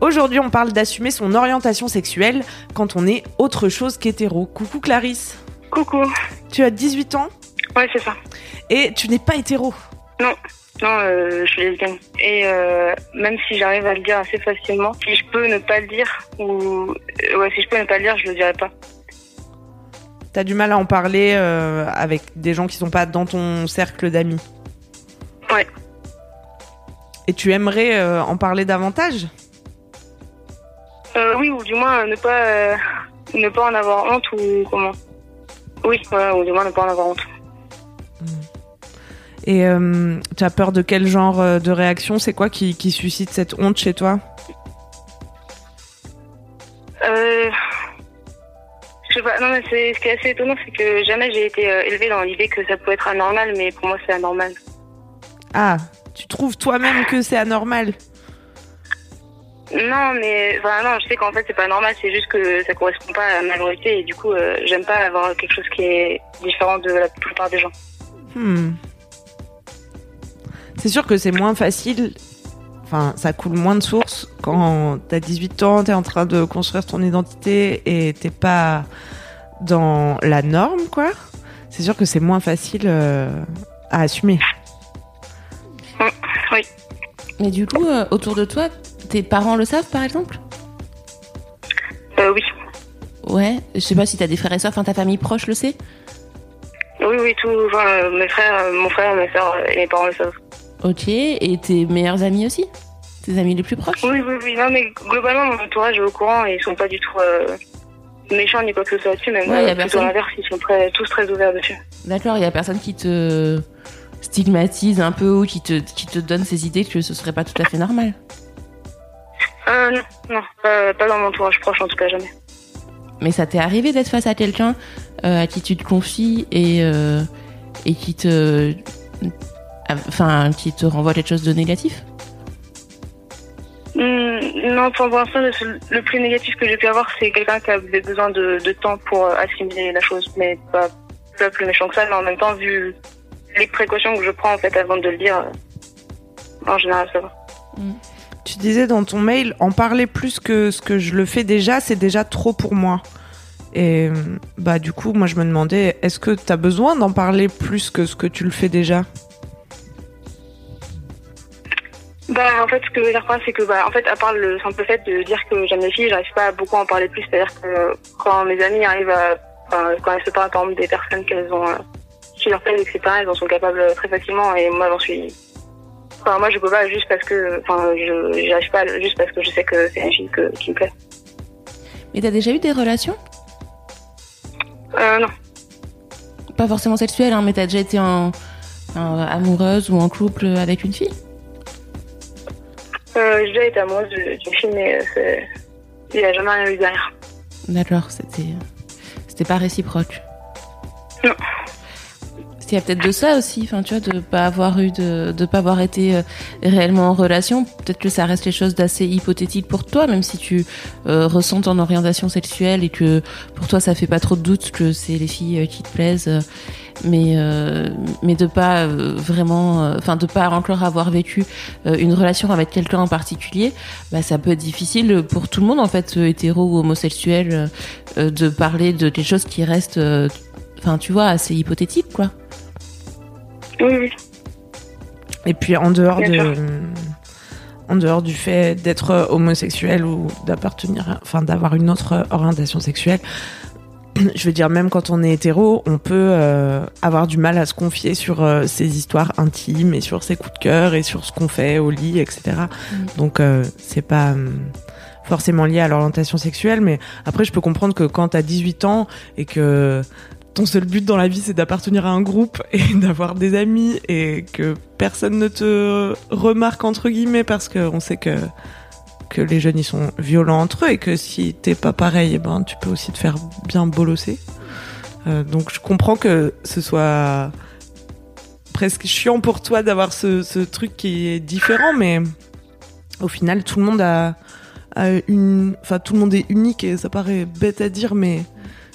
Aujourd'hui, on parle d'assumer son orientation sexuelle quand on est autre chose qu'hétéro. Coucou Clarisse. Coucou. Tu as 18 ans Ouais, c'est ça. et tu n'es pas hétéro. Non, non, euh, je suis lesbienne. Et euh, même si j'arrive à le dire assez facilement, si je peux ne pas le dire, ou euh, ouais, si je peux ne pas le dire, je le dirai pas. T'as du mal à en parler euh, avec des gens qui sont pas dans ton cercle d'amis. Ouais. Et tu aimerais en parler davantage? Oui, ou du moins euh, ne pas euh, ne pas en avoir honte ou comment. Oui, ou du moins ne pas en avoir honte. Et euh, tu as peur de quel genre euh, de réaction? C'est quoi qui, qui suscite cette honte chez toi? Euh, je sais pas. Non, mais ce qui est assez étonnant, c'est que jamais j'ai été euh, élevée dans l'idée que ça peut être anormal, mais pour moi c'est anormal. Ah, tu trouves toi-même que c'est anormal? Non, mais enfin, non, je sais qu'en fait c'est pas normal, c'est juste que ça correspond pas à ma majorité et du coup euh, j'aime pas avoir quelque chose qui est différent de la plupart des gens. Hmm. C'est sûr que c'est moins facile. Enfin, ça coule moins de sources quand t'as 18 ans, t'es en train de construire ton identité et t'es pas dans la norme, quoi. C'est sûr que c'est moins facile euh, à assumer. Oui. Mais du coup, euh, autour de toi, tes parents le savent par exemple? Euh, oui. Ouais, je sais pas si t'as des frères et sœurs, enfin ta famille proche le sait? Oui, oui, tout. Enfin, euh, mes frères, euh, mon frère, mes soeurs et mes parents le savent. Ok, et tes meilleurs amis aussi? Tes amis les plus proches? Oui, oui, oui. Non, mais globalement, mon entourage est au courant et ils sont pas du tout euh, méchants ni quoi que ce soit là-dessus. Même Ouais, y a euh, plutôt l'inverse, ils sont très, tous très ouverts dessus. D'accord, il y a personne qui te stigmatise un peu ou qui te, qui te donne ces idées que ce serait pas tout à fait normal? Euh, non, non, pas, pas dans mon entourage proche en tout cas, jamais. Mais ça t'est arrivé d'être face à quelqu'un euh, à qui tu te confies et, euh, et qui te. Enfin, qui te renvoie quelque chose de négatif? Hmm, non, pour l'instant, le, plus négatif que j'ai pu avoir, c'est quelqu'un qui avait besoin de, de temps pour euh, assimiler la chose, mais pas, pas plus méchant que ça. Mais en même temps, vu les précautions que je prends en fait avant de le dire, euh, en général, ça va. Tu disais dans ton mail, en parler plus que ce que je le fais déjà, c'est déjà trop pour moi. Et bah du coup, moi je me demandais, est-ce que t'as besoin d'en parler plus que ce que tu le fais déjà? Bah, en fait, ce que je veux dire c'est que, bah, en fait, à part le simple fait de dire que j'aime les filles, j'arrive pas à beaucoup en parler plus. C'est-à-dire que quand mes amis arrivent à, quand elles se parlent, par exemple, des personnes qu'elles ont, euh, qui leur plaisent, etc., elles en sont capables très facilement, et moi, j'en suis, enfin, moi, je peux pas juste parce que, enfin, je, j'y arrive pas juste parce que je sais que c'est une fille que, qui me plaît. Mais t'as déjà eu des relations? Euh, non. Pas forcément sexuelles, hein, mais t'as déjà été en, en amoureuse ou en couple avec une fille? Euh, j'ai déjà été amoureuse d'une fille, mais c'est, il y a jamais rien eu derrière. D'accord, c'était c'était pas réciproque. Non. Il y a peut-être de ça aussi, enfin tu vois, de pas avoir eu de de pas avoir été euh, réellement en relation. Peut-être que ça reste les choses d'assez hypothétiques pour toi, même si tu euh, ressens ton orientation sexuelle et que pour toi ça fait pas trop de doute que c'est les filles euh, qui te plaisent. mais mais de pas vraiment, enfin de pas encore avoir vécu une relation avec quelqu'un en particulier, bah ça peut être difficile pour tout le monde en fait, hétéro ou homosexuel, de parler de quelque chose qui reste, euh, enfin tu vois, assez hypothétique quoi. Oui, oui. Et puis en dehors Bien de en dehors du fait d'être homosexuel ou d'appartenir, enfin d'avoir une autre orientation sexuelle, je veux dire, même quand on est hétéro, on peut euh, avoir du mal à se confier sur euh, ses histoires intimes et sur ses coups de cœur et sur ce qu'on fait au lit, etc. Mm. Donc, euh, c'est pas forcément lié à l'orientation sexuelle, mais après, je peux comprendre que quand t'as 18 ans et que ton seul but dans la vie, c'est d'appartenir à un groupe et d'avoir des amis et que personne ne te remarque, entre guillemets, parce qu'on sait que que les jeunes ils sont violents entre eux et que si t'es pas pareil, eh ben tu peux aussi te faire bien bolosser. Euh, donc je comprends que ce soit presque chiant pour toi d'avoir ce, truc qui est différent, mais au final tout le monde a une, enfin tout le monde est unique et ça paraît bête à dire, mais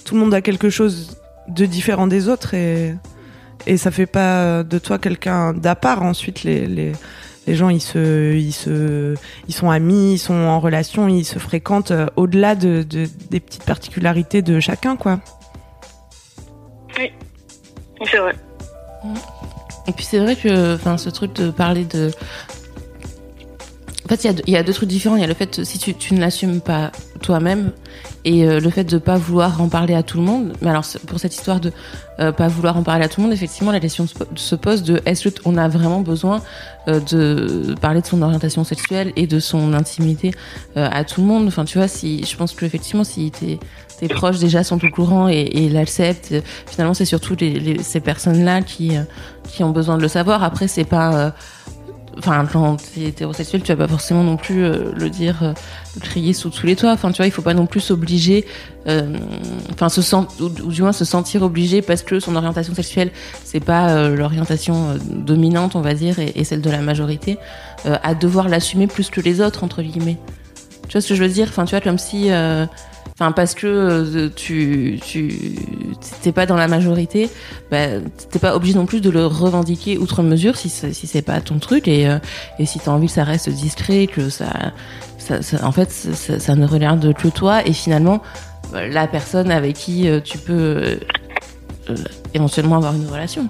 tout le monde a quelque chose de différent des autres et et ça fait pas de toi quelqu'un d'à part. Ensuite les, les les gens ils se ils se ils sont amis ils sont en relation ils se fréquentent euh, au-delà de, de- des petites particularités de chacun quoi Oui, c'est vrai. Et puis c'est vrai que, enfin, ce truc de parler de. En fait, il y, a deux- trucs différents. Il y a le fait si tu, tu ne l'assumes pas toi-même et euh, le fait de pas vouloir en parler à tout le monde. Mais alors, pour cette histoire de euh, pas vouloir en parler à tout le monde, effectivement, la question se po- se pose de est-ce qu'on a vraiment besoin euh, de parler de son orientation sexuelle et de son intimité euh, à tout le monde? Enfin, tu vois, si je pense que effectivement, si tes tes proches déjà sont au courant et, et l'acceptent, euh, finalement, c'est surtout les, les- ces personnes-là qui euh, qui ont besoin de le savoir. Après, c'est pas Enfin, quand t'es hétérosexuel, tu vas pas forcément non plus euh, le dire, euh, le crier sous tous les toits. Enfin, tu vois, il faut pas non plus s'obliger, euh, enfin, se ou, du moins se sentir obligé parce que son orientation sexuelle, c'est pas l'orientation dominante, on va dire, et, celle de la majorité, à devoir l'assumer plus que les autres entre guillemets. Tu vois ce que je veux dire? Enfin, tu vois, comme si, parce que euh, tu, tu, t'es pas dans la majorité, bah, t'es pas obligé non plus de le revendiquer outre mesure si si c'est pas ton truc et, euh, et si t'as envie que ça reste discret, que ça, ça, en fait, ça, ne regarde que toi et finalement euh, la personne avec qui tu peux éventuellement avoir une relation.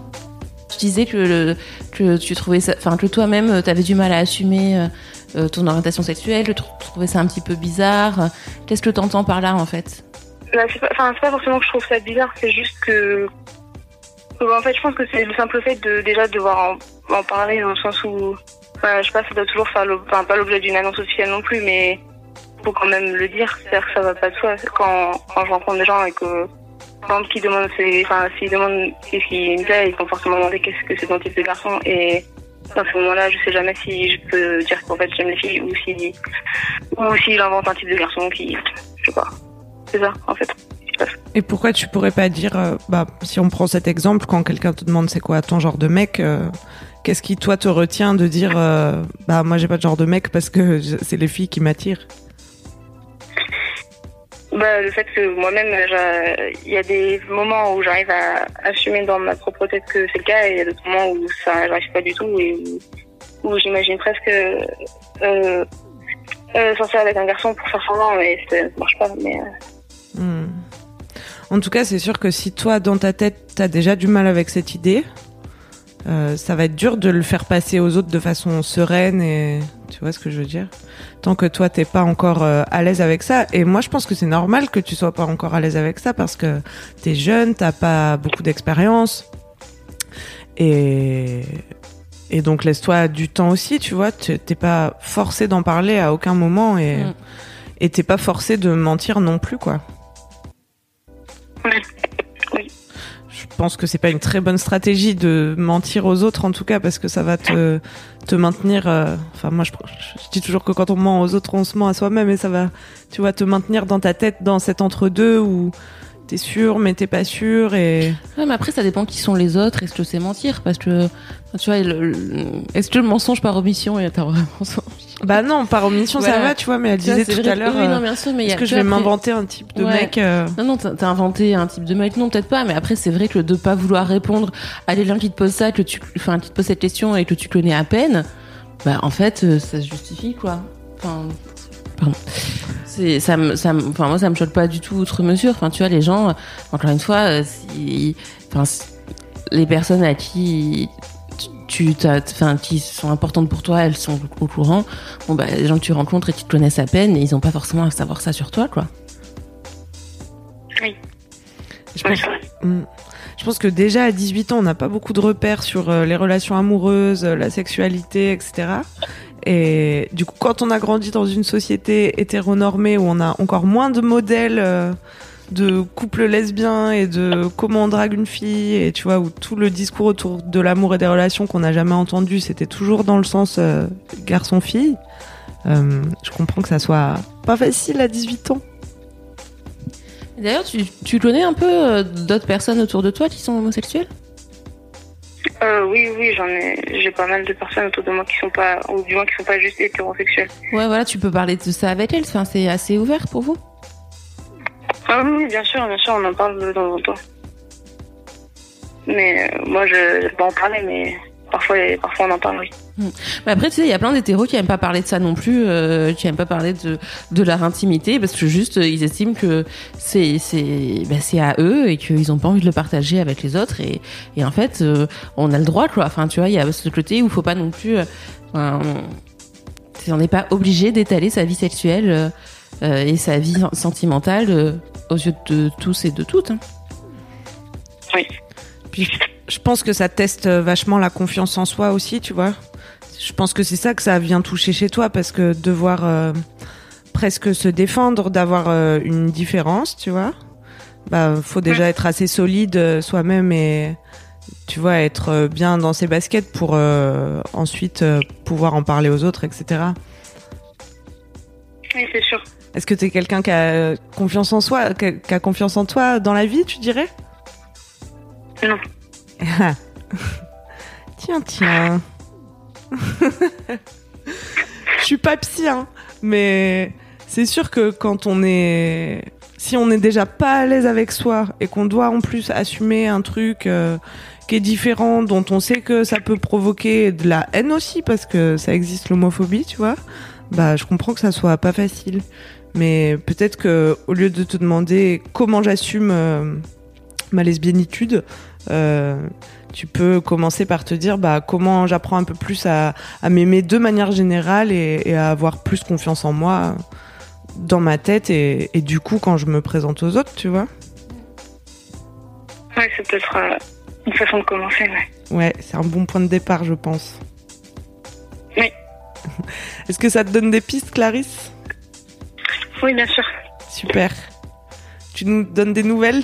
Tu disais que, le- que tu trouvais ça, enfin que toi-même t'avais du mal à assumer euh, ton orientation sexuelle, tu trouvais ça un petit peu bizarre. Qu'est-ce que t'entends par là en fait Bah, c'est pas, forcément que je trouve ça bizarre, c'est juste que. que, en fait, je pense que c'est le simple fait de déjà devoir en, parler dans le sens où. Enfin, je sais pas, ça doit toujours faire pas l'objet d'une annonce officielle non plus, mais faut quand même le dire. C'est-à-dire que ça va pas de soi. Quand, quand je rencontre des gens et que. Exemple, qui demandent, s'ils demandent qu'est-ce qui me plaît, ils vont forcément demander qu'est-ce que c'est ton type de garçon. Et dans ce moment-là, je sais jamais si je peux dire qu'en fait j'aime les filles ou si, ou s'il invente un type de garçon qui, je sais pas. C'est ça, en fait. et pourquoi tu pourrais pas dire euh, bah si on prend cet exemple quand quelqu'un te demande c'est quoi ton genre de mec euh, qu'est-ce qui toi te retient de dire euh, bah moi j'ai pas de genre de mec parce que c'est les filles qui m'attirent? Bah, le fait que moi-même, j'a- il y a des moments où j'arrive à assumer dans ma propre tête que c'est le cas, et il y a d'autres moments où ça n'arrive pas du tout, et où, j'imagine presque euh, euh, sortir avec un garçon pour faire semblant, et ça ne marche pas. Mais euh, Hmm. En tout cas, c'est sûr que si toi, dans ta tête, t'as déjà du mal avec cette idée, euh, ça va être dur de le faire passer aux autres de façon sereine et tu vois ce que je veux dire? Tant que toi, t'es pas encore euh, à l'aise avec ça. Et moi, je pense que c'est normal que tu sois pas encore à l'aise avec ça parce que t'es jeune, t'as pas beaucoup d'expérience et et donc laisse-toi du temps aussi, tu vois. Tu- T'es pas forcé d'en parler à aucun moment et Mm. et t'es pas forcé de mentir non plus, quoi. Oui. Pense que c'est pas une très bonne stratégie de mentir aux autres, en tout cas, parce que ça va te, te maintenir. euh, Enfin, moi, je, je dis toujours que quand on ment aux autres, on se ment à soi-même, et ça va, tu vois, te maintenir dans ta tête, dans cet entre-deux où t'es sûr, mais t'es pas sûr, et Ouais, mais après, ça dépend qui sont les autres. Est-ce que c'est mentir? Parce que, tu vois, est-ce que le mensonge par omission est un vrai mensonge? Bah non, par omission, ça va, tu vois. Mais elle Tu disait tout vrai à l'heure, Oui, euh, non, bien sûr, mais est-ce que je vais après- m'inventer un type de Ouais. mec euh, Non, non, t'as inventé un type de mec. Non, peut-être pas, mais après, c'est vrai que de pas vouloir répondre à quelqu'un qui te pose ça, que tu, enfin, qui te pose cette question et que tu connais à peine, bah, en fait, euh, ça se justifie, quoi. Enfin, pardon. C'est, ça me, ça me, enfin, moi, ça me choque pas du tout outre mesure. Enfin, tu vois, les gens, euh, encore une fois, euh, si, enfin, si- les personnes à qui tu, enfin qui sont importantes pour toi, elles sont au courant. Bon bah les gens que tu rencontres et qui te connaissent à peine, et ils ont pas forcément à savoir ça sur toi, quoi. Oui. Je pense, hmm. je pense que déjà à 18 ans, on n'a pas beaucoup de repères sur euh, les relations amoureuses, la sexualité, etc. Et du coup, quand on a grandi dans une société hétéronormée où on a encore moins de modèles euh, de couple lesbien et de comment on drague une fille, et tu vois, où tout le discours autour de l'amour et des relations qu'on n'a jamais entendu, c'était toujours dans le sens euh, garçon-fille. Euh, je comprends que ça soit pas facile à 18 ans. D'ailleurs, tu, tu connais un peu d'autres personnes autour de toi qui sont homosexuelles? Euh, oui, oui, j'en ai, j'ai pas mal de personnes autour de moi qui sont pas, ou du moins qui sont pas juste hétérosexuelles. Ouais, voilà, tu peux parler de ça avec elles. Enfin, c'est assez ouvert pour vous. Ah oui, bien sûr, bien sûr, on en parle de temps en temps. Mais euh, moi, je, je peux en parler, mais parfois, parfois on en parle, oui. Hmm. Mais après, tu sais, il y a plein d'hétéros qui aiment pas parler de ça non plus, euh, qui aiment pas parler de, de leur intimité, parce que juste, euh, ils estiment que c'est c'est bah, à eux et qu'ils ont pas envie de le partager avec les autres. Et, et en fait, euh, on a le droit, quoi. Enfin, tu vois, il y a ce côté où il faut pas non plus. on n'est pas obligé d'étaler sa vie sexuelle et sa vie sentimentale aux yeux de tous et de toutes. Hein. Oui. Puis je pense que ça teste vachement la confiance en soi aussi, tu vois. Je pense que c'est ça que ça vient toucher chez toi parce que devoir euh, presque se défendre, d'avoir euh, une différence, tu vois. Bah, faut déjà être assez solide euh, soi-même et tu vois être bien dans ses baskets pour ensuite pouvoir en parler aux autres, etc. Oui, c'est sûr. Est-ce que tu es quelqu'un qui a confiance en soi, qui a confiance en toi dans la vie, tu dirais? Non. tiens, tiens. Je suis pas psy, hein, mais c'est sûr que quand on est, si on est déjà pas à l'aise avec soi et qu'on doit en plus assumer un truc euh, qui est différent, dont on sait que ça peut provoquer de la haine aussi parce que ça existe l'homophobie, tu vois. Bah, je comprends que ça soit pas facile, mais peut-être que au lieu de te demander comment j'assume euh, ma lesbiennitude, euh, tu peux commencer par te dire bah, comment j'apprends un peu plus à, m'aimer de manière générale et, à avoir plus confiance en moi dans ma tête et, du coup quand je me présente aux autres, tu vois. Ouais, c'est peut-être euh, une façon de commencer, ouais. Ouais, c'est un bon point de départ, je pense. Oui. Est-ce que ça te donne des pistes, Clarisse? Oui, bien sûr. Super. Tu nous donnes des nouvelles?